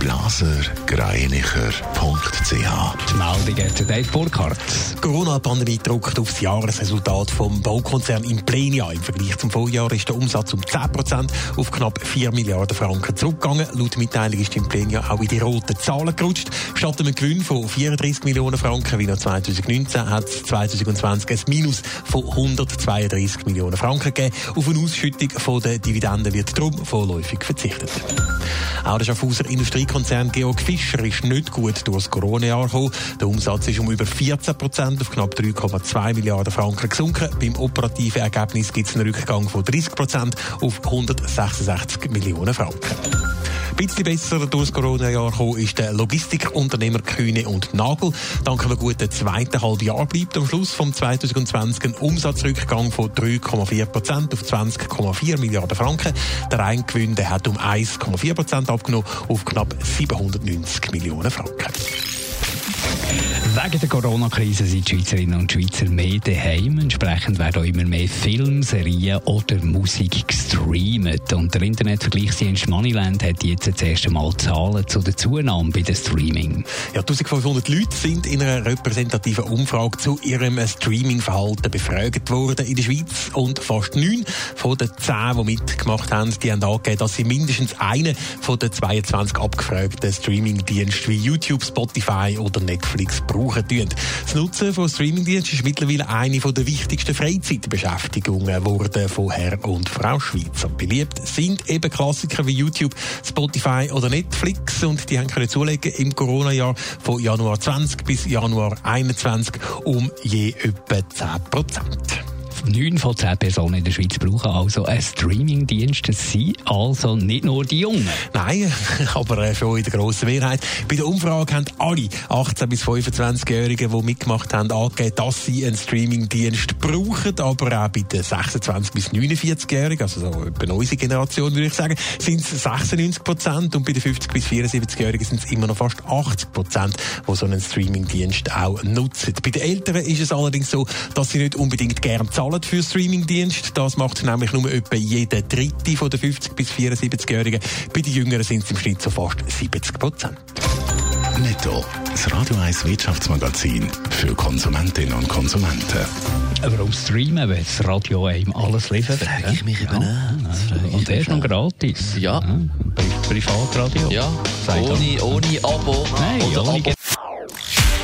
blasergreinicher.ch. Die Meldung hat Dave Burkhardt. Die Corona-Pandemie drückt auf das Jahresresultat vom Baukonzern Implenia. Im Vergleich zum Vorjahr ist der Umsatz um 10% auf knapp 4 Milliarden Franken zurückgegangen. Laut Mitteilung ist Implenia auch in die roten Zahlen gerutscht. Statt einem Gewinn von 34 Millionen Franken wie noch 2019 hat es 2020 ein Minus von 132 Millionen Franken gegeben. Auf eine Ausschüttung von der Dividenden wird darum vorläufig verzichtet. Auch der Schaffhauser Industriekonzern Georg Fischer ist nicht gut durch das Corona-Jahr gekommen. Der Umsatz ist um über 14 Prozent auf knapp 3,2 Milliarden Franken gesunken. Beim operativen Ergebnis gibt es einen Rückgang von 30 Prozent auf 166 Millionen Franken. Bisschen besser durch das Corona-Jahr gekommen ist der Logistikunternehmer Kühne und Nagel. Dank einem guten zweiten Halbjahr bleibt am Schluss vom 2020 ein Umsatzrückgang von 3,4 Prozent auf 20,4 Milliarden Franken. Der Eingewinn hat um 1,4 Prozent abgenommen auf knapp 790 Millionen Franken. Wegen der Corona-Krise sind die Schweizerinnen und Schweizer mehr daheim. Entsprechend werden auch immer mehr Filme, Serien oder Musik gestreamt. Und der Internetvergleichsdienst Moneyland hat jetzt das erste Mal Zahlen zu der Zunahme bei dem Streaming. Ja, 1500 Leute sind in einer repräsentativen Umfrage zu ihrem Streaming-Verhalten befragt worden in der Schweiz. Und fast neun von den zehn, die mitgemacht haben, die haben angegeben, dass sie mindestens einen von den 22 abgefragten Streaming-Diensten wie YouTube, Spotify oder Netflix brauchen tun. Das Nutzen von Streamingdiensten ist mittlerweile eine der wichtigsten Freizeitbeschäftigungen geworden von Herr und Frau Schweizer. Beliebt sind eben Klassiker wie YouTube, Spotify oder Netflix und die haben können zulegen im Corona-Jahr von Januar 20 bis Januar 21 um je etwa 10 Prozent. Neun von zehn Personen in der Schweiz brauchen also einen Streamingdienst. Das sind also nicht nur die Jungen. Nein, aber schon in der grossen Mehrheit. Bei der Umfrage haben alle 18- bis 25-Jährigen, die mitgemacht haben, angegeben, dass sie einen Streamingdienst brauchen. Aber auch bei den 26- bis 49-Jährigen, also so etwa unsere Generation, würde ich sagen, sind es 96 Prozent. Und bei den 50- bis 74-Jährigen sind es immer noch fast 80 Prozent, die so einen Streamingdienst auch nutzen. Bei den Älteren ist es allerdings so, dass sie nicht unbedingt gern zahlen zahlen für Streamingdienst. Das macht nämlich nur etwa jeder dritte von den 50 bis 74-Jährigen. Bei den Jüngeren sind es im Schnitt so fast 70 Prozent. Netto, das Radio 1 Wirtschaftsmagazin für Konsumentinnen und Konsumenten. Warum streamen, wenn das Radio einem alles liefert? Frage ich mich eben auch. Und er ist noch gratis. Ja. Pri Privatradio. Ja, Sei ohne, ohne Abo. Nein, Oder ohne Abo.